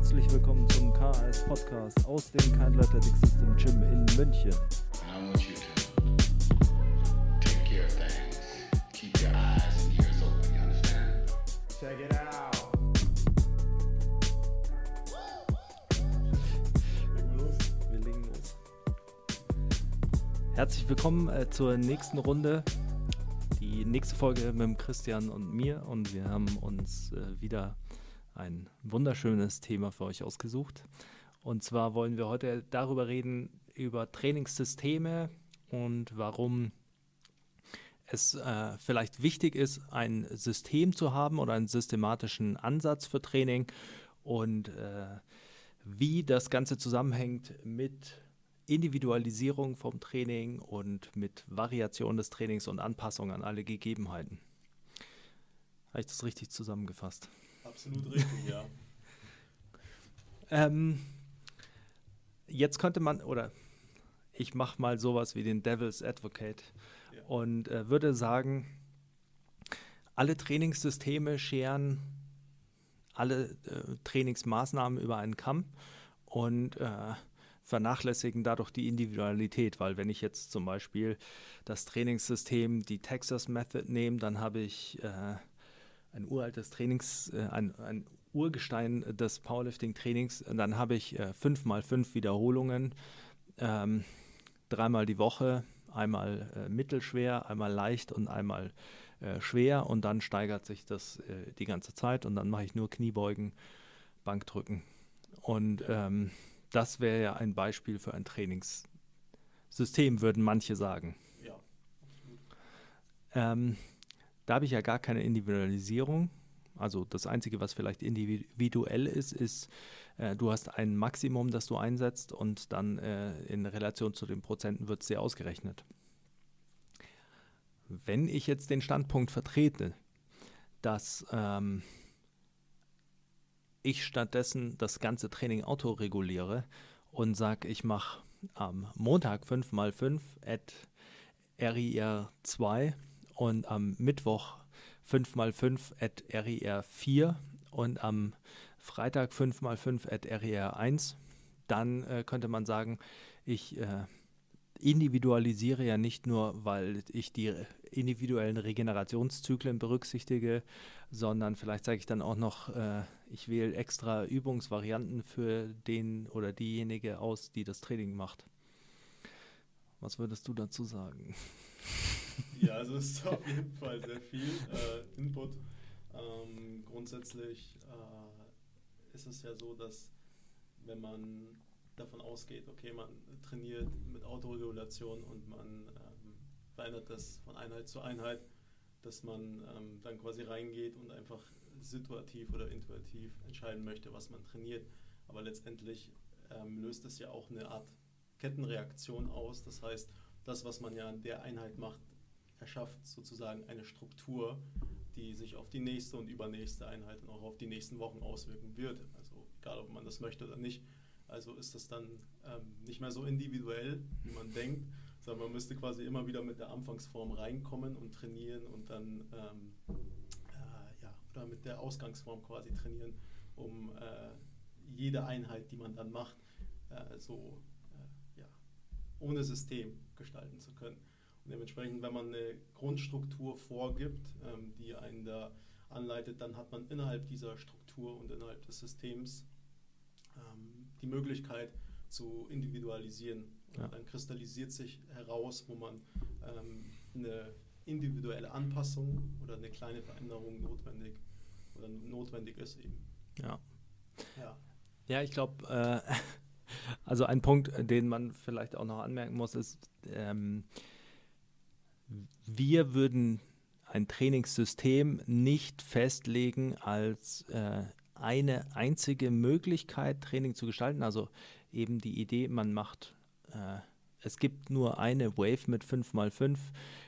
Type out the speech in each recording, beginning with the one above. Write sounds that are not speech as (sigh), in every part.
Herzlich willkommen zum KS Podcast aus dem Kindle Athletic System Gym in München. Wir legen los. Herzlich willkommen äh, zur nächsten Runde. Die nächste Folge mit dem Christian und mir und wir haben uns äh, wieder ein wunderschönes Thema für euch ausgesucht. Und zwar wollen wir heute darüber reden, über Trainingssysteme und warum es äh, vielleicht wichtig ist, ein System zu haben oder einen systematischen Ansatz für Training und äh, wie das Ganze zusammenhängt mit Individualisierung vom Training und mit Variation des Trainings und Anpassung an alle Gegebenheiten. Habe ich das richtig zusammengefasst? Absolut richtig, ja. (laughs) Ähm, jetzt könnte man, oder ich mache mal sowas wie den Devil's Advocate Ja. und äh, würde sagen, alle Trainingssysteme scheren alle äh, Trainingsmaßnahmen über einen Kamm und äh, vernachlässigen dadurch die Individualität, weil wenn ich jetzt zum Beispiel das Trainingssystem, die Texas Method nehme, dann habe ich äh, ein uraltes Trainings, äh, ein, ein Urgestein des Powerlifting-Trainings, dann habe ich äh, fünf mal fünf Wiederholungen, ähm, dreimal die Woche, einmal äh, mittelschwer, einmal leicht und einmal äh, schwer und dann steigert sich das die ganze Zeit und dann mache ich nur Kniebeugen, Bankdrücken. Und ähm, das wäre ja ein Beispiel für ein Trainingssystem, würden manche sagen. Ja. Ähm, da habe ich ja gar keine Individualisierung. Also das Einzige, was vielleicht individuell ist, ist, äh, du hast ein Maximum, das du einsetzt und dann äh, in Relation zu den Prozenten wird es ausgerechnet. Wenn ich jetzt den Standpunkt vertrete, dass ähm, ich stattdessen das ganze Training autoreguliere und sage, ich mache am Montag 5x5 at RIR2 und am Mittwoch 5x5 at RIR4 und am Freitag 5x5 at RIR1, dann äh, könnte man sagen, ich äh, individualisiere ja nicht nur, weil ich die individuellen Regenerationszyklen berücksichtige, sondern vielleicht sage ich dann auch noch, äh, ich wähle extra Übungsvarianten für den oder diejenige aus, die das Training macht. Was würdest du dazu sagen? (laughs) (laughs) Ja, also es ist auf jeden Fall sehr viel äh, Input. Ähm, grundsätzlich äh, ist es ja so, dass wenn man davon ausgeht, okay, man trainiert mit Autoregulation und man ähm, verändert das von Einheit zu Einheit, dass man ähm, dann quasi reingeht und einfach situativ oder intuitiv entscheiden möchte, was man trainiert. Aber letztendlich ähm, löst es ja auch eine Art Kettenreaktion aus. Das heißt, das, was man ja an der Einheit macht, erschafft sozusagen eine Struktur, die sich auf die nächste und übernächste Einheit und auch auf die nächsten Wochen auswirken wird. Also egal, ob man das möchte oder nicht. Also ist das dann ähm, nicht mehr so individuell, wie man denkt, sondern man müsste quasi immer wieder mit der Anfangsform reinkommen und trainieren und dann ähm, äh, ja, oder mit der Ausgangsform quasi trainieren, um äh, jede Einheit, die man dann macht, äh, so äh, ja, ohne System gestalten zu können. Und dementsprechend, wenn man eine Grundstruktur vorgibt, ähm, die einen da anleitet, dann hat man innerhalb dieser Struktur und innerhalb des Systems ähm, die Möglichkeit zu individualisieren. Ja. dann kristallisiert sich heraus, wo man ähm, eine individuelle Anpassung oder eine kleine Veränderung notwendig oder notwendig ist eben. Ja. Ja. Ja, ich glaube, äh, (laughs) also ein Punkt, den man vielleicht auch noch anmerken muss, ist, ähm, wir würden ein Trainingssystem nicht festlegen als äh, eine einzige Möglichkeit, Training zu gestalten. Also eben die Idee, man macht, äh, es gibt nur eine Wave mit 5x5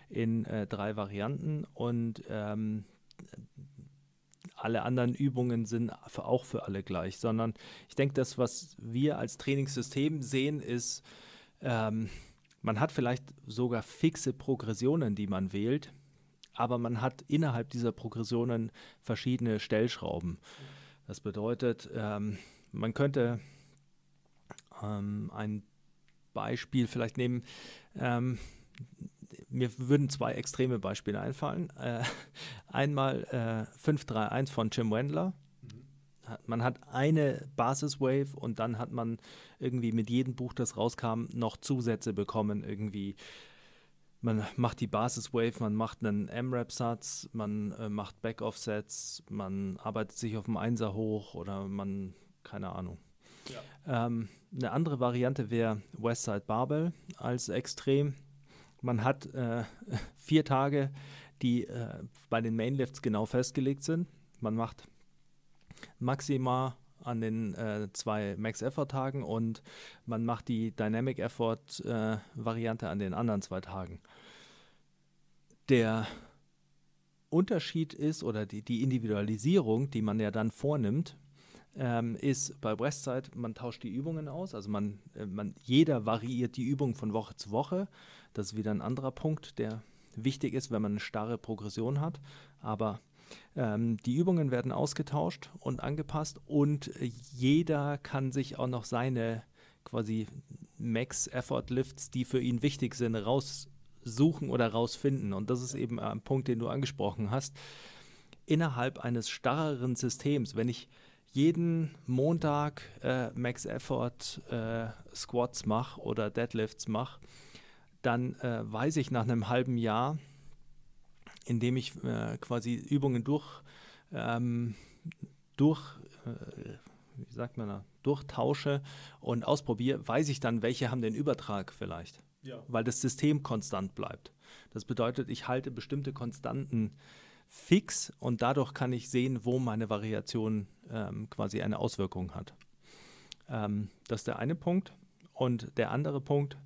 in äh, drei Varianten und ähm, alle anderen Übungen sind für, auch für alle gleich, sondern ich denke, das, was wir als Trainingssystem sehen, ist, ähm, man hat vielleicht sogar fixe Progressionen, die man wählt, aber man hat innerhalb dieser Progressionen verschiedene Stellschrauben. Das bedeutet, ähm, man könnte ähm, ein Beispiel vielleicht nehmen. Ähm, mir würden zwei extreme Beispiele einfallen. Äh, einmal äh, 531 von Jim Wendler. Man hat eine Basis-Wave und dann hat man irgendwie mit jedem Buch, das rauskam, noch Zusätze bekommen. Irgendwie, man macht die Basis-Wave, man macht einen M-Rap-Satz, man äh, macht Back-Offsets, man arbeitet sich auf dem Einser hoch oder man, keine Ahnung. Ja. Ähm, eine andere Variante wäre Westside Barbell als Extrem. Man hat äh, (laughs) vier Tage, die äh, bei den Mainlifts genau festgelegt sind. Man macht Maxima an den äh, zwei Max-Effort-Tagen und man macht die Dynamic Effort-Variante an den anderen zwei Tagen. Der Unterschied ist oder die, die Individualisierung, die man ja dann vornimmt, ähm, ist bei Westside, man tauscht die Übungen aus, also man, äh, man, jeder variiert die Übung von Woche zu Woche. Das ist wieder ein anderer Punkt, der wichtig ist, wenn man eine starre Progression hat. Aber ähm, die Übungen werden ausgetauscht und angepasst und jeder kann sich auch noch seine quasi Max-Effort-Lifts, die für ihn wichtig sind, raussuchen oder rausfinden. Und das ist eben ein Punkt, den du angesprochen hast. Innerhalb eines starreren Systems, wenn ich jeden Montag äh, Max Effort äh, Squats mache oder Deadlifts mache, dann äh, weiß ich nach einem halben Jahr, indem ich äh, quasi Übungen durch, ähm, durch äh, wie sagt man da, durchtausche und ausprobiere, weiß ich dann, welche haben den Übertrag vielleicht, Ja. weil das System konstant bleibt. Das bedeutet, ich halte bestimmte Konstanten fix und dadurch kann ich sehen, wo meine Variation ähm, quasi eine Auswirkung hat. Ähm, das ist der eine Punkt. Und der andere Punkt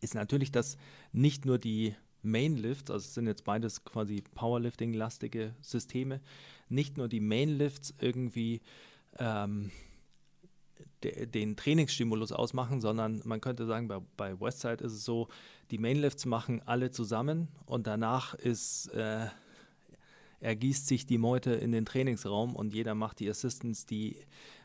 ist natürlich, dass nicht nur die Mainlifts, also es sind jetzt beides quasi Powerlifting-lastige Systeme, nicht nur die Mainlifts irgendwie ähm, de, den Trainingsstimulus ausmachen, sondern man könnte sagen, bei, bei Westside ist es so, die Mainlifts machen alle zusammen und danach ist äh, ergießt sich die Meute in den Trainingsraum und jeder macht die Assistance, die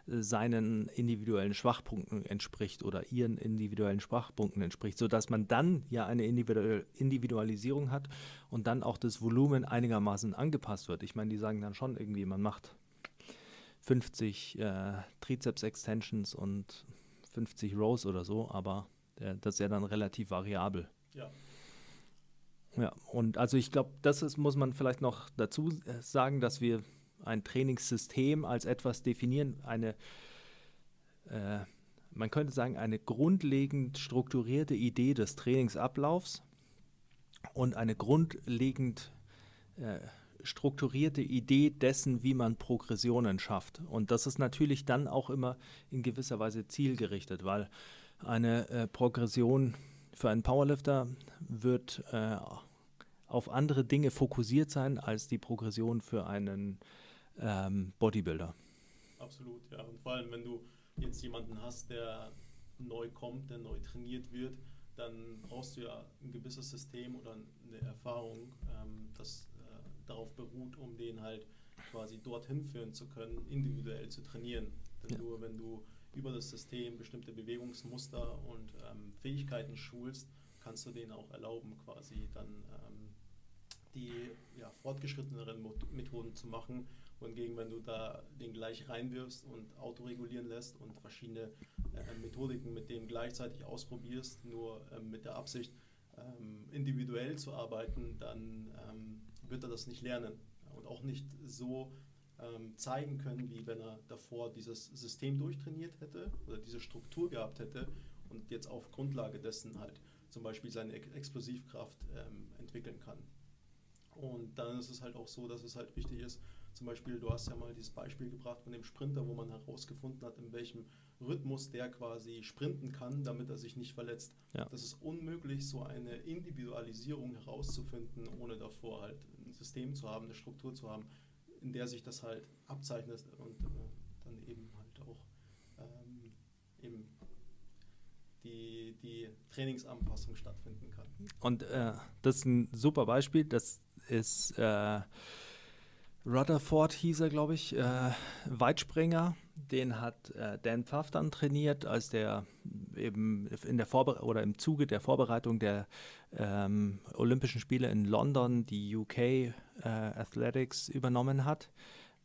äh, seinen individuellen Schwachpunkten entspricht oder ihren individuellen Schwachpunkten entspricht, sodass man dann ja eine Individu Individualisierung hat und dann auch das Volumen einigermaßen angepasst wird. Ich meine, die sagen dann schon irgendwie, man macht 50 äh, Trizeps-Extensions und 50 Rows oder so, aber äh, das ist ja dann relativ variabel. Ja. Ja, und also ich glaube, das ist, muss man vielleicht noch dazu äh, sagen, dass wir ein Trainingssystem als etwas definieren, eine, äh, man könnte sagen, eine grundlegend strukturierte Idee des Trainingsablaufs und eine grundlegend äh, strukturierte Idee dessen, wie man Progressionen schafft. Und das ist natürlich dann auch immer in gewisser Weise zielgerichtet, weil eine äh, Progression für einen Powerlifter wird äh, auf andere Dinge fokussiert sein als die Progression für einen ähm, Bodybuilder. Absolut, ja. Und vor allem, wenn du jetzt jemanden hast, der neu kommt, der neu trainiert wird, dann brauchst du ja ein gewisses System oder eine Erfahrung, ähm, das äh, darauf beruht, um den halt quasi dorthin führen zu können, individuell zu trainieren. Denn Ja. nur wenn du über das System bestimmte Bewegungsmuster und ähm, Fähigkeiten schulst, kannst du denen auch erlauben, quasi dann ähm, die ja, fortgeschritteneren Methoden zu machen. Wohingegen, wenn du da den gleich reinwirfst und autoregulieren lässt und verschiedene äh, Methodiken mit dem gleichzeitig ausprobierst, nur ähm, mit der Absicht, ähm, individuell zu arbeiten, dann ähm, wird er das nicht lernen und auch nicht so ähm, zeigen können, wie wenn er davor dieses System durchtrainiert hätte oder diese Struktur gehabt hätte und jetzt auf Grundlage dessen halt zum Beispiel seine Ex Explosivkraft ähm, entwickeln kann. Und dann ist es halt auch so, dass es halt wichtig ist, zum Beispiel, du hast ja mal dieses Beispiel gebracht von dem Sprinter, wo man herausgefunden hat, in welchem Rhythmus der quasi sprinten kann, damit er sich nicht verletzt. Ja. Das ist unmöglich, so eine Individualisierung herauszufinden, ohne davor halt ein System zu haben, eine Struktur zu haben, in der sich das halt abzeichnet und äh, dann eben halt auch ähm, eben die, die Trainingsanpassung stattfinden kann. Und äh, das ist ein super Beispiel. Das ist, äh, Rutherford hieß er, glaube ich, äh, Weitspringer. Den hat äh, Dan Pfaff dann trainiert, als der eben in der Vorbere oder im Zuge der Vorbereitung der ähm, Olympischen Spiele in London die UK äh, Athletics übernommen hat.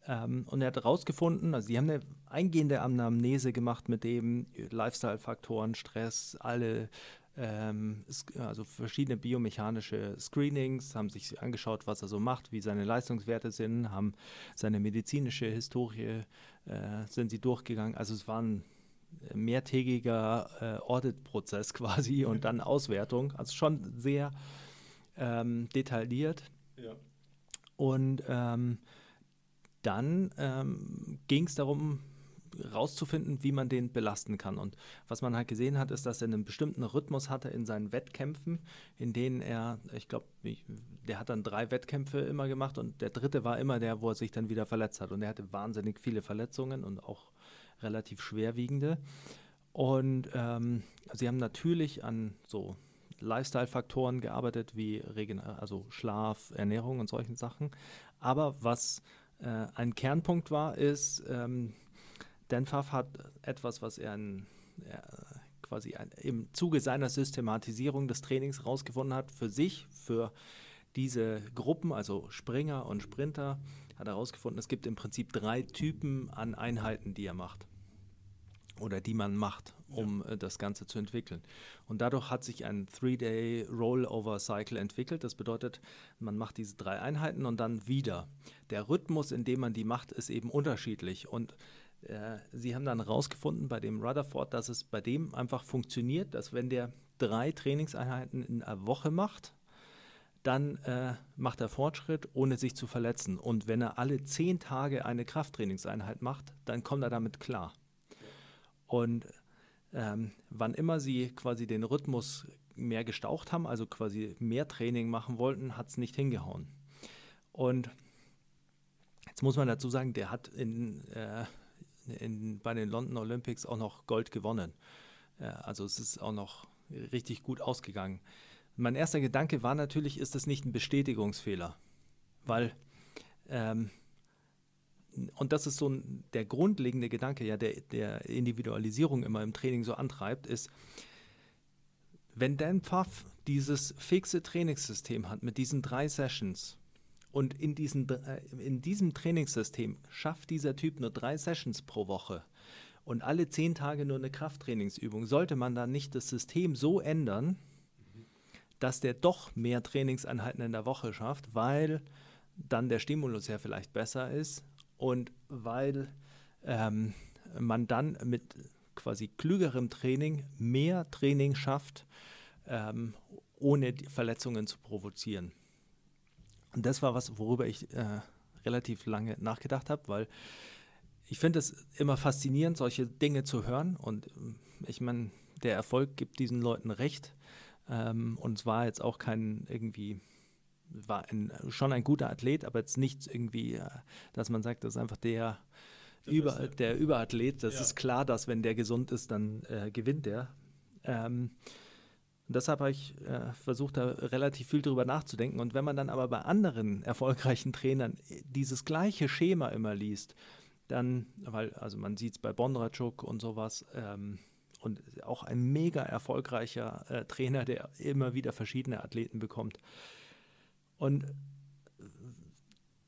Ähm, und er hat herausgefunden, also sie haben eine eingehende Anamnese gemacht mit dem Lifestyle-Faktoren, Stress, alle ähm, also verschiedene biomechanische Screenings, haben sich angeschaut, was er so macht, wie seine Leistungswerte sind, haben seine medizinische Historie, äh, sind sie durchgegangen. Also es war ein mehrtägiger äh, Audit-Prozess (laughs) quasi und dann Auswertung, also schon sehr ähm, detailliert. Ja. Und ähm, dann ähm, ging es darum, rauszufinden, wie man den belasten kann. Und was man halt gesehen hat, ist, dass er einen bestimmten Rhythmus hatte in seinen Wettkämpfen, in denen er, ich glaube, der hat dann drei Wettkämpfe immer gemacht und der dritte war immer der, wo er sich dann wieder verletzt hat. Und er hatte wahnsinnig viele Verletzungen und auch relativ schwerwiegende. Und ähm, sie haben natürlich an so Lifestyle-Faktoren gearbeitet, wie Regen also Schlaf, Ernährung und solchen Sachen. Aber was äh, ein Kernpunkt war, ist, ähm, Dan Pfaff hat etwas, was er in, äh, quasi ein, im Zuge seiner Systematisierung des Trainings herausgefunden hat, für sich, für diese Gruppen, also Springer und Sprinter, hat er herausgefunden, es gibt im Prinzip drei Typen an Einheiten, die er macht oder die man macht, um ja. Äh, das Ganze zu entwickeln. Und dadurch hat sich ein Three-Day Rollover Cycle entwickelt. Das bedeutet, man macht diese drei Einheiten und dann wieder. Der Rhythmus, in dem man die macht, ist eben unterschiedlich und äh, sie haben dann herausgefunden bei dem Rutherford, dass es bei dem einfach funktioniert, dass wenn der drei Trainingseinheiten in einer Woche macht, dann äh, macht er Fortschritt, ohne sich zu verletzen. Und wenn er alle zehn Tage eine Krafttrainingseinheit macht, dann kommt er damit klar. Und ähm, wann immer sie quasi den Rhythmus mehr gestaucht haben, also quasi mehr Training machen wollten, hat es nicht hingehauen. Und jetzt muss man dazu sagen, der hat in äh, in, bei den London Olympics auch noch Gold gewonnen. also es ist auch noch richtig gut ausgegangen. Mein erster Gedanke war natürlich, ist das nicht ein Bestätigungsfehler? Weil, ähm, und das ist so ein, der grundlegende Gedanke, ja, der, der Individualisierung immer im Training so antreibt, ist, wenn Dan Pfaff dieses fixe Trainingssystem hat mit diesen drei Sessions, und in, diesen, äh, in diesem Trainingssystem schafft dieser Typ nur drei Sessions pro Woche und alle zehn Tage nur eine Krafttrainingsübung. Sollte man dann nicht das System so ändern, dass der doch mehr Trainingseinheiten in der Woche schafft, weil dann der Stimulus ja vielleicht besser ist und weil ähm, man dann mit quasi klügerem Training mehr Training schafft, ähm, ohne Verletzungen zu provozieren. Und das war was, worüber ich äh, relativ lange nachgedacht habe, weil ich finde es immer faszinierend, solche Dinge zu hören. Und ähm, ich meine, der Erfolg gibt diesen Leuten recht. Ähm, und es war jetzt auch kein irgendwie, war ein, schon ein guter Athlet, aber jetzt nicht irgendwie, äh, dass man sagt, das ist einfach der, der, Über, der Überathlet. Das ja. ist klar, dass wenn der gesund ist, dann äh, gewinnt der. Ähm, und deshalb habe ich äh, versucht, da relativ viel drüber nachzudenken. Und wenn man dann aber bei anderen erfolgreichen Trainern dieses gleiche Schema immer liest, dann, weil, also man sieht es bei Bondrachuk und sowas, ähm, und auch ein mega erfolgreicher äh, Trainer, der immer wieder verschiedene Athleten bekommt. Und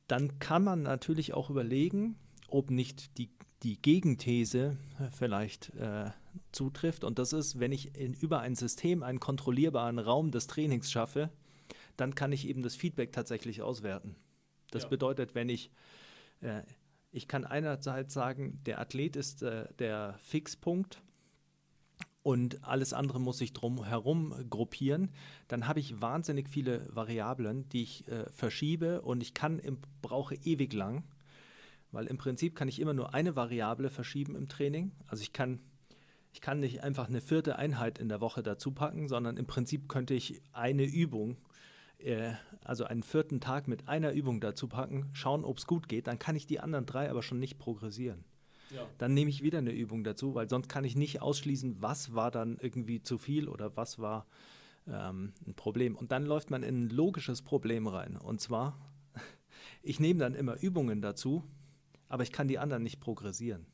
dann kann man natürlich auch überlegen, ob nicht die die Gegenthese vielleicht äh, zutrifft. Und das ist, wenn ich in, über ein System einen kontrollierbaren Raum des Trainings schaffe, dann kann ich eben das Feedback tatsächlich auswerten. Das ja. bedeutet, wenn ich, äh, ich kann einerseits sagen, der Athlet ist äh, der Fixpunkt und alles andere muss sich drum herum gruppieren, dann habe ich wahnsinnig viele Variablen, die ich äh, verschiebe und ich kann im, brauche ewig lang weil im Prinzip kann ich immer nur eine Variable verschieben im Training. Also ich kann, ich kann nicht einfach eine vierte Einheit in der Woche dazu packen, sondern im Prinzip könnte ich eine Übung, äh, also einen vierten Tag mit einer Übung dazu packen, schauen, ob es gut geht. Dann kann ich die anderen drei aber schon nicht progressieren. Ja. Dann nehme ich wieder eine Übung dazu, weil sonst kann ich nicht ausschließen, was war dann irgendwie zu viel oder was war ähm, ein Problem. Und dann läuft man in ein logisches Problem rein. Und zwar (laughs) ich nehme dann immer Übungen dazu, aber ich kann die anderen nicht progressieren.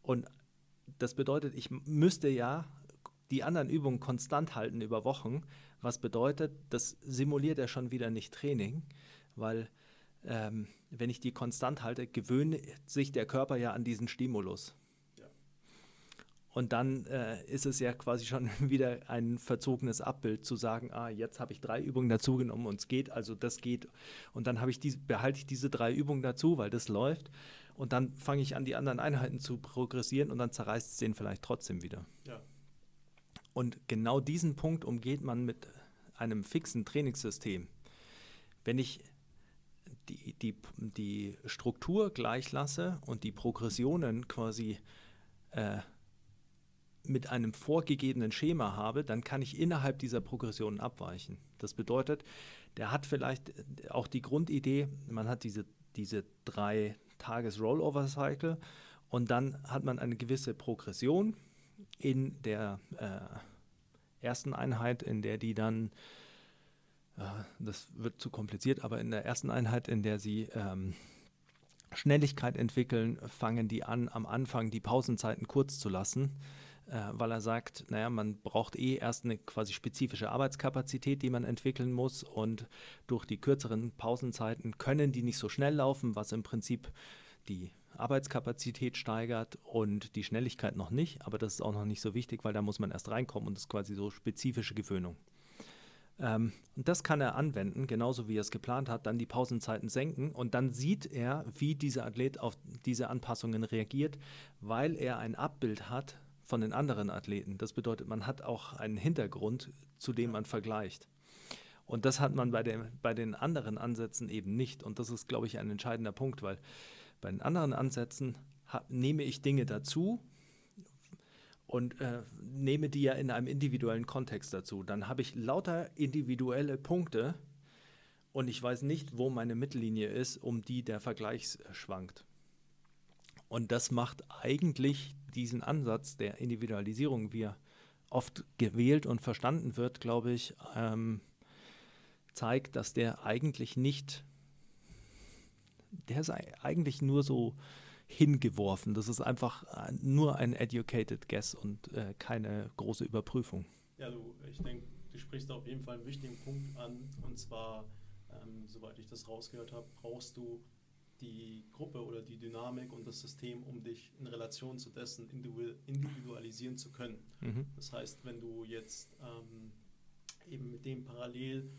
Und das bedeutet, ich müsste ja die anderen Übungen konstant halten über Wochen, was bedeutet, das simuliert ja schon wieder nicht Training, weil ähm, wenn ich die konstant halte, gewöhnt sich der Körper ja an diesen Stimulus. Und dann äh, ist es ja quasi schon (laughs) wieder ein verzogenes Abbild zu sagen, ah, jetzt habe ich drei Übungen dazugenommen und es geht, also das geht. Und dann ich diese, behalte ich diese drei Übungen dazu, weil das läuft. Und dann fange ich an, die anderen Einheiten zu progressieren und dann zerreißt es den vielleicht trotzdem wieder. Ja. Und genau diesen Punkt umgeht man mit einem fixen Trainingssystem. Wenn ich die, die, die Struktur gleich lasse und die Progressionen quasi äh, mit einem vorgegebenen Schema habe, dann kann ich innerhalb dieser Progressionen abweichen. Das bedeutet, der hat vielleicht auch die Grundidee, man hat diese, diese drei Tages-Rollover-Cycle. Und dann hat man eine gewisse Progression in der äh, ersten Einheit, in der die dann, äh, das wird zu kompliziert, aber in der ersten Einheit, in der sie ähm, Schnelligkeit entwickeln, fangen die an, am Anfang die Pausenzeiten kurz zu lassen weil er sagt, naja, man braucht eh erst eine quasi spezifische Arbeitskapazität, die man entwickeln muss. Und durch die kürzeren Pausenzeiten können die nicht so schnell laufen, was im Prinzip die Arbeitskapazität steigert und die Schnelligkeit noch nicht, aber das ist auch noch nicht so wichtig, weil da muss man erst reinkommen und das ist quasi so spezifische Gewöhnung. Ähm, und das kann er anwenden, genauso wie er es geplant hat, dann die Pausenzeiten senken. Und dann sieht er, wie dieser Athlet auf diese Anpassungen reagiert, weil er ein Abbild hat von den anderen Athleten. Das bedeutet, man hat auch einen Hintergrund, zu dem man vergleicht. Und das hat man bei, dem, bei den anderen Ansätzen eben nicht. Und das ist, glaube ich, ein entscheidender Punkt, weil bei den anderen Ansätzen nehme ich Dinge dazu und äh, nehme die ja in einem individuellen Kontext dazu. Dann habe ich lauter individuelle Punkte und ich weiß nicht, wo meine Mittellinie ist, um die der Vergleich schwankt. Und das macht eigentlich diesen Ansatz der Individualisierung, wie er oft gewählt und verstanden wird, glaube ich, ähm, zeigt, dass der eigentlich nicht, der ist eigentlich nur so hingeworfen. Das ist einfach nur ein educated guess und äh, keine große Überprüfung. Ja, du, ich denke, du sprichst auf jeden Fall einen wichtigen Punkt an. Und zwar, ähm, soweit ich das rausgehört habe, brauchst du die Gruppe oder die Dynamik und das System, um dich in Relation zu dessen individualisieren zu können. Mhm. Das heißt, wenn du jetzt ähm, eben mit dem parallel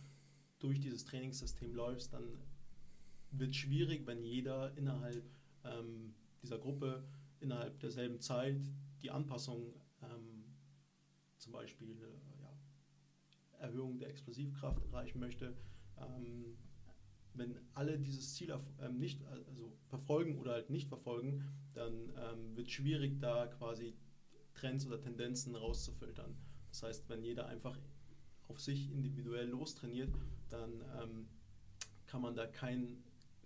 durch dieses Trainingssystem läufst, dann wird es schwierig, wenn jeder innerhalb ähm, dieser Gruppe innerhalb derselben Zeit die Anpassung, ähm, zum Beispiel äh, ja, Erhöhung der Explosivkraft erreichen möchte, ähm, wenn alle dieses Ziel ähm, nicht also verfolgen oder halt nicht verfolgen, dann ähm, wird schwierig, da quasi Trends oder Tendenzen rauszufiltern. Das heißt, wenn jeder einfach auf sich individuell lostrainiert, dann ähm, kann man da kein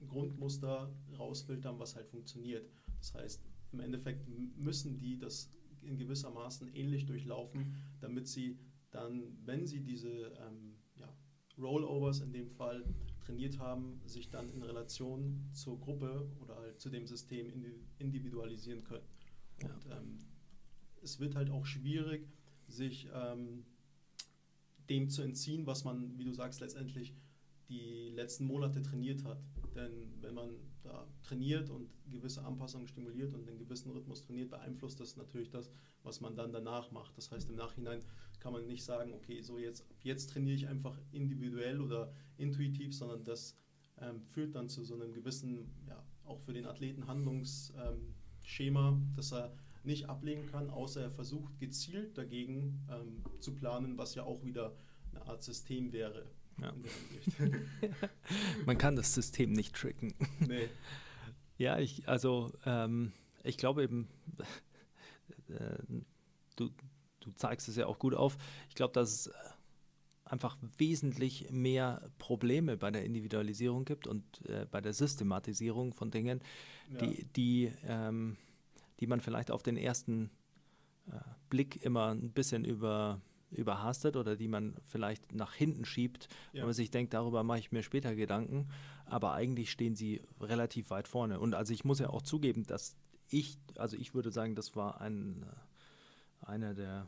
Grundmuster rausfiltern, was halt funktioniert. Das heißt, im Endeffekt müssen die das in gewisser Maßen ähnlich durchlaufen, damit sie dann, wenn sie diese ähm, ja, Rollovers in dem Fall trainiert haben, sich dann in Relation zur Gruppe oder halt zu dem System individualisieren können. Und ja. ähm, es wird halt auch schwierig, sich ähm, dem zu entziehen, was man, wie du sagst, letztendlich die letzten Monate trainiert hat. Denn wenn man da trainiert und gewisse Anpassungen stimuliert und einen gewissen Rhythmus trainiert, beeinflusst das natürlich das, was man dann danach macht. Das heißt, im Nachhinein kann man nicht sagen, okay, so jetzt, jetzt trainiere ich einfach individuell oder intuitiv, sondern das ähm, führt dann zu so einem gewissen, ja, auch für den Athleten Handlungsschema, ähm, das er nicht ablegen kann, außer er versucht gezielt dagegen ähm, zu planen, was ja auch wieder eine Art System wäre. Ja. (laughs) Man kann das System nicht tricken. Nee. Ja, ich, also ähm, ich glaube eben, äh, du, du zeigst es ja auch gut auf. Ich glaube, dass es einfach wesentlich mehr Probleme bei der Individualisierung gibt und äh, bei der Systematisierung von Dingen, ja. die, die, ähm, die man vielleicht auf den ersten äh, Blick immer ein bisschen über, überhastet oder die man vielleicht nach hinten schiebt, Ja. wenn man sich denkt, darüber mache ich mir später Gedanken. Aber eigentlich stehen sie relativ weit vorne. Und also ich muss ja auch zugeben, dass ich, also ich würde sagen, das war ein, äh, einer der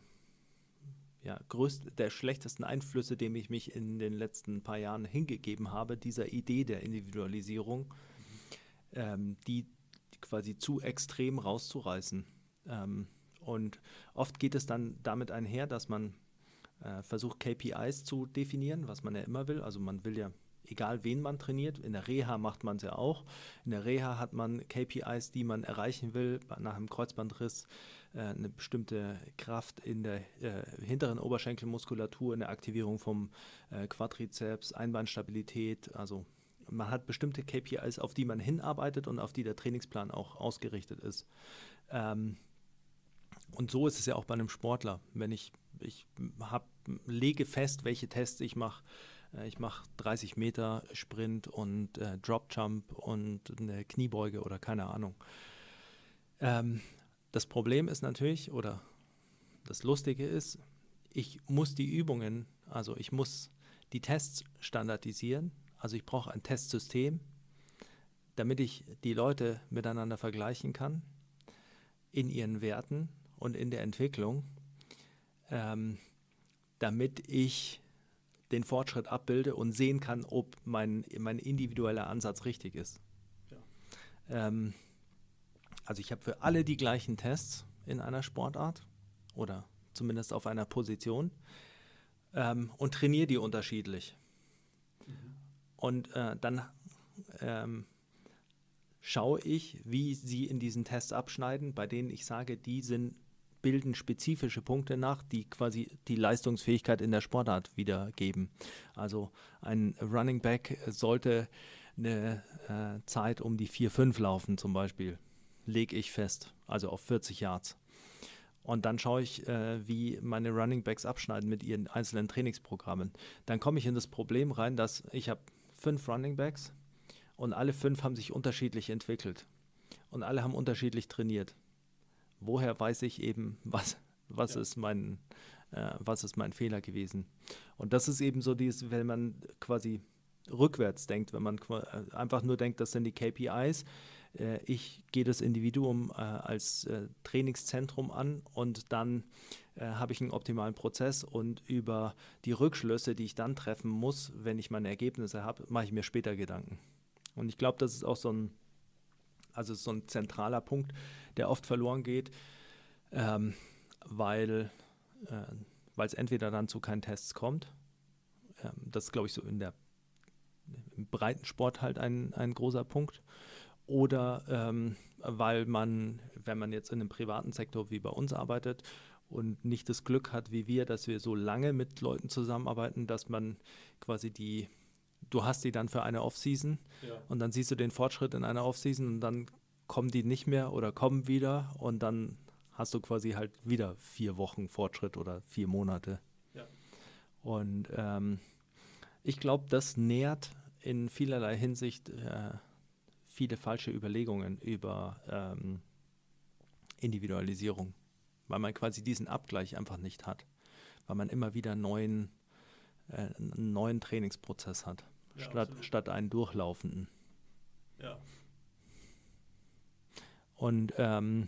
ja, größten, der schlechtesten Einflüsse, dem ich mich in den letzten paar Jahren hingegeben habe, dieser Idee der Individualisierung, ähm, die quasi zu extrem rauszureißen. Ähm, und oft geht es dann damit einher, dass man äh, versucht, KPIs zu definieren, was man ja immer will. Also man will ja, egal wen man trainiert, in der Reha macht man es ja auch. In der Reha hat man KPIs, die man erreichen will, nach einem Kreuzbandriss äh, eine bestimmte Kraft in der äh, hinteren Oberschenkelmuskulatur, in der Aktivierung vom äh, Quadrizeps, Einbeinstabilität, also man hat bestimmte KPIs, auf die man hinarbeitet und auf die der Trainingsplan auch ausgerichtet ist. Ähm, und so ist es ja auch bei einem Sportler. Wenn ich, ich hab, lege fest, welche Tests ich mache. Äh, Ich mache 30 Meter Sprint und äh, Drop Jump und eine Kniebeuge oder keine Ahnung. Ähm, das Problem ist natürlich, oder das Lustige ist, ich muss die Übungen, also ich muss die Tests standardisieren. Also ich brauche ein Testsystem, damit ich die Leute miteinander vergleichen kann in ihren Werten und in der Entwicklung, ähm, damit ich den Fortschritt abbilde und sehen kann, ob mein, mein individueller Ansatz richtig ist. Ja. Ähm, also ich habe für alle die gleichen Tests in einer Sportart oder zumindest auf einer Position ähm, und trainiere die unterschiedlich. Und äh, dann ähm, schaue ich, wie sie in diesen Tests abschneiden, bei denen ich sage, die sind, bilden spezifische Punkte nach, die quasi die Leistungsfähigkeit in der Sportart wiedergeben. Also ein Running Back sollte eine äh, Zeit um die 4-5 laufen zum Beispiel, lege ich fest, also auf 40 Yards. Und dann schaue ich, äh, wie meine Running Backs abschneiden mit ihren einzelnen Trainingsprogrammen. Dann komme ich in das Problem rein, dass ich habe fünf Running Backs und alle fünf haben sich unterschiedlich entwickelt. Und alle haben unterschiedlich trainiert. Woher weiß ich eben, was, was, Ja. ist, mein, äh, was ist mein Fehler gewesen? Und das ist eben so dieses, wenn man quasi rückwärts denkt, wenn man äh, einfach nur denkt, das sind die KPIs. Äh, ich gehe das Individuum äh, als äh, Trainingszentrum an und dann habe ich einen optimalen Prozess und über die Rückschlüsse, die ich dann treffen muss, wenn ich meine Ergebnisse habe, mache ich mir später Gedanken. Und ich glaube, das ist auch so ein, also so ein zentraler Punkt, der oft verloren geht, ähm, weil äh, es entweder dann zu keinen Tests kommt, ähm, das ist glaube ich so in der im Breitensport halt ein, ein großer Punkt, oder ähm, weil man, wenn man jetzt in einem privaten Sektor wie bei uns arbeitet und nicht das Glück hat wie wir, dass wir so lange mit Leuten zusammenarbeiten, dass man quasi die, du hast die dann für eine Offseason Ja. und dann siehst du den Fortschritt in einer Offseason und dann kommen die nicht mehr oder kommen wieder und dann hast du quasi halt wieder vier Wochen Fortschritt oder vier Monate. Ja. Und ähm, ich glaube, das nährt in vielerlei Hinsicht äh, viele falsche Überlegungen über ähm, Individualisierung, weil man quasi diesen Abgleich einfach nicht hat, weil man immer wieder neuen, äh, einen neuen Trainingsprozess hat, Ja, statt, absolut. statt einen durchlaufenden. Ja. Und ähm,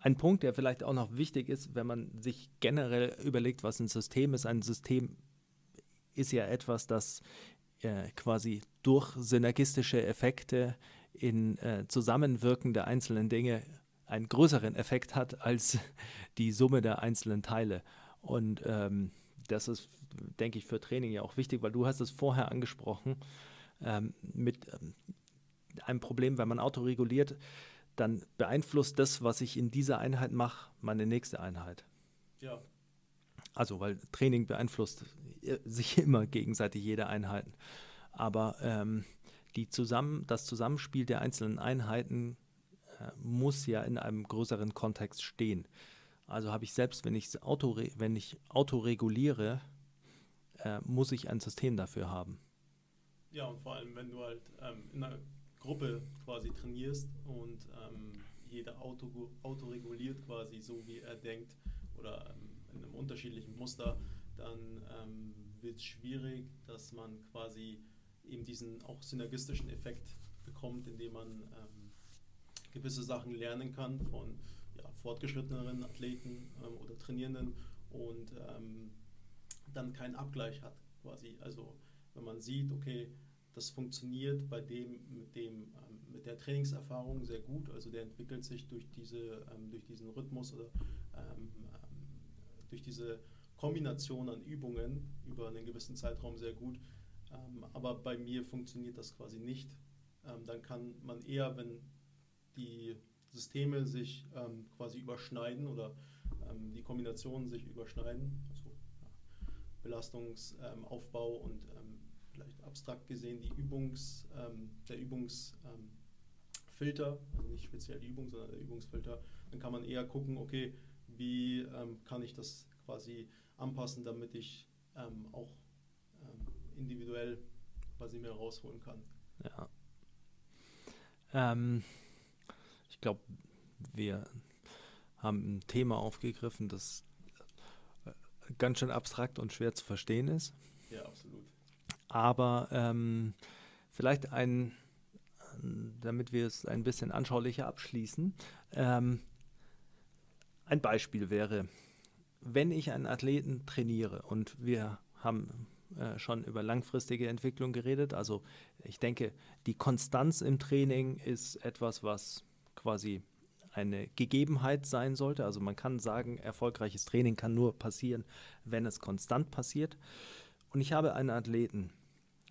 ein Punkt, der vielleicht auch noch wichtig ist, wenn man sich generell überlegt, was ein System ist. Ein System ist ja etwas, das äh, quasi durch synergistische Effekte in äh, Zusammenwirken der einzelnen Dinge einen größeren Effekt hat als die Summe der einzelnen Teile. Und ähm, das ist, denke ich, für Training ja auch wichtig, weil du hast es vorher angesprochen, ähm, mit ähm, einem Problem, wenn man autoreguliert, dann beeinflusst das, was ich in dieser Einheit mache, meine nächste Einheit. Ja. Also, weil Training beeinflusst äh, sich (laughs) immer gegenseitig jede Einheit. Aber ähm, die zusammen, das Zusammenspiel der einzelnen Einheiten äh, muss ja in einem größeren Kontext stehen. Also habe ich selbst, wenn, ich's auto, wenn ich autoreguliere, äh, muss ich ein System dafür haben. Ja, und vor allem, wenn du halt ähm, in einer Gruppe quasi trainierst und ähm, jeder auto, autoreguliert quasi so, wie er denkt oder ähm, in einem unterschiedlichen Muster, dann ähm, wird es schwierig, dass man quasi eben diesen auch synergistischen Effekt bekommt, indem man ähm, gewisse Sachen lernen kann von fortgeschritteneren Athleten ähm, oder Trainierenden und ähm, dann keinen Abgleich hat quasi. Also wenn man sieht, okay, das funktioniert bei dem mit dem ähm, mit der Trainingserfahrung sehr gut, also der entwickelt sich durch diese ähm, durch diesen Rhythmus oder ähm, durch diese Kombination an Übungen über einen gewissen Zeitraum sehr gut. aber bei mir funktioniert das quasi nicht. dann kann man eher, wenn die Systeme sich ähm, quasi überschneiden oder ähm, die Kombinationen sich überschneiden, also ja, Belastungsaufbau ähm, und ähm, vielleicht abstrakt gesehen die Übungs, ähm, der Übungsfilter, also nicht speziell die Übung, sondern der Übungsfilter, dann kann man eher gucken, okay, wie kann ich das quasi anpassen, damit ich auch individuell quasi mehr rausholen kann. Ja. Ähm, glaube, wir haben ein Thema aufgegriffen, das äh, ganz schön abstrakt und schwer zu verstehen ist. Ja, absolut. Aber ähm, vielleicht ein, damit wir es ein bisschen anschaulicher abschließen, ähm, ein Beispiel wäre, wenn ich einen Athleten trainiere und wir haben äh, schon über langfristige Entwicklung geredet, also ich denke, die Konstanz im Training ist etwas, was quasi eine Gegebenheit sein sollte. Also man kann sagen, erfolgreiches Training kann nur passieren, wenn es konstant passiert. Und ich habe einen Athleten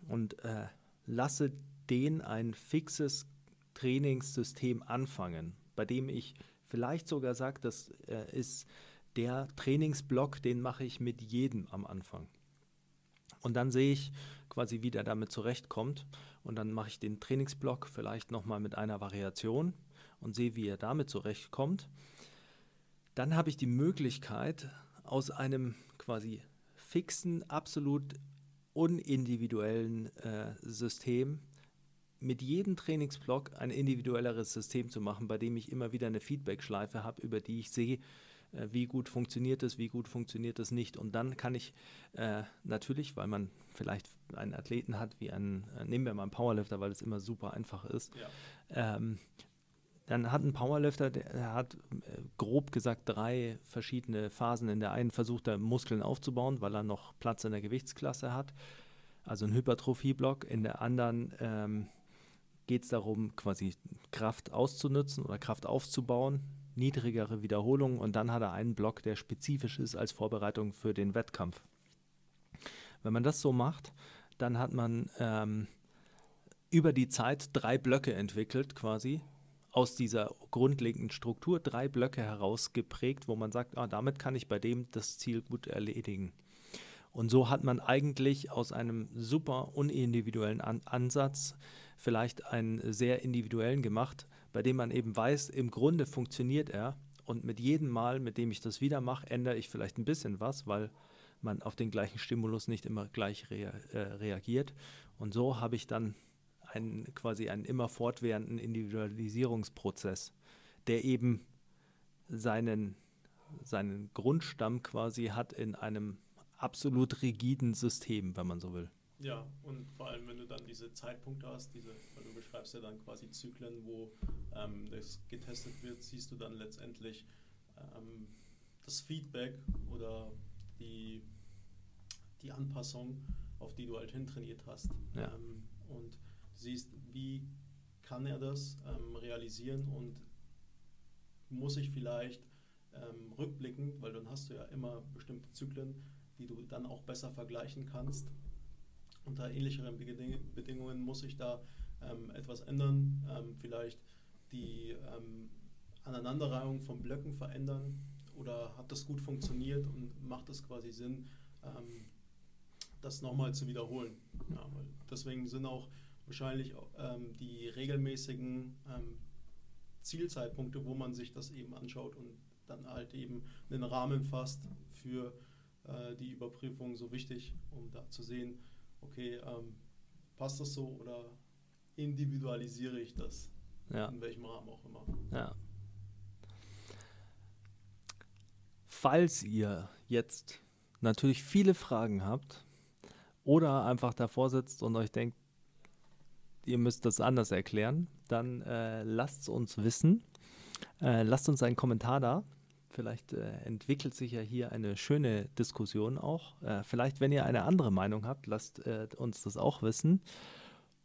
und äh, lasse den ein fixes Trainingssystem anfangen, bei dem ich vielleicht sogar sage, das äh, ist der Trainingsblock, den mache ich mit jedem am Anfang. Und dann sehe ich quasi, wie der damit zurechtkommt. Und dann mache ich den Trainingsblock vielleicht nochmal mit einer Variation und sehe, wie er damit zurechtkommt, dann habe ich die Möglichkeit, aus einem quasi fixen, absolut unindividuellen äh, System mit jedem Trainingsblock ein individuelleres System zu machen, bei dem ich immer wieder eine Feedback-Schleife habe, über die ich sehe, äh, wie gut funktioniert es, wie gut funktioniert es nicht. Und dann kann ich äh, natürlich, weil man vielleicht einen Athleten hat, wie einen, äh, nehmen wir mal einen Powerlifter, weil es immer super einfach ist, ja. ähm, dann hat ein Powerlifter, der hat äh, grob gesagt drei verschiedene Phasen. In der einen versucht er Muskeln aufzubauen, weil er noch Platz in der Gewichtsklasse hat, also ein Hypertrophie-Block. In der anderen ähm, geht es darum, quasi Kraft auszunutzen oder Kraft aufzubauen, niedrigere Wiederholungen und dann hat er einen Block, der spezifisch ist als Vorbereitung für den Wettkampf. Wenn man das so macht, dann hat man ähm, über die Zeit drei Blöcke entwickelt quasi, aus dieser grundlegenden Struktur drei Blöcke herausgeprägt, wo man sagt, ah, damit kann ich bei dem das Ziel gut erledigen. Und so hat man eigentlich aus einem super unindividuellen An Ansatz vielleicht einen sehr individuellen gemacht, bei dem man eben weiß, im Grunde funktioniert er und mit jedem Mal, mit dem ich das wieder mache, ändere ich vielleicht ein bisschen was, weil man auf den gleichen Stimulus nicht immer gleich rea äh, reagiert. Und so habe ich dann einen, quasi einen immer fortwährenden Individualisierungsprozess, der eben seinen, seinen Grundstamm quasi hat in einem absolut rigiden System, wenn man so will. Ja, und vor allem, wenn du dann diese Zeitpunkte hast, diese, weil du beschreibst ja dann quasi Zyklen, wo ähm, das getestet wird, siehst du dann letztendlich ähm, das Feedback oder die, die Anpassung, auf die du halt hintrainiert hast. Ja. Ähm, und siehst, wie kann er das ähm, realisieren und muss ich vielleicht ähm, rückblickend, weil dann hast du ja immer bestimmte Zyklen, die du dann auch besser vergleichen kannst. Unter ähnlicheren Bedingungen muss ich da ähm, etwas ändern, ähm, vielleicht die ähm, Aneinanderreihung von Blöcken verändern oder hat das gut funktioniert und macht es quasi Sinn, ähm, das nochmal zu wiederholen. Ja, deswegen sind auch wahrscheinlich ähm, die regelmäßigen ähm, Zielzeitpunkte, wo man sich das eben anschaut und dann halt eben einen Rahmen fasst für äh, die Überprüfung so wichtig, um da zu sehen, okay, ähm, passt das so oder individualisiere ich das? Ja. In welchem Rahmen auch immer. Ja. Falls ihr jetzt natürlich viele Fragen habt oder einfach davor sitzt und euch denkt, ihr müsst das anders erklären, dann äh, lasst es uns wissen. Äh, lasst uns einen Kommentar da. Vielleicht äh, entwickelt sich ja hier eine schöne Diskussion auch. Äh, vielleicht, wenn ihr eine andere Meinung habt, lasst äh, uns das auch wissen.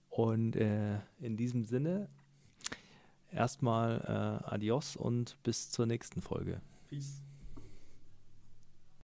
Und äh, in diesem Sinne erstmal adios und bis zur nächsten Folge. Peace.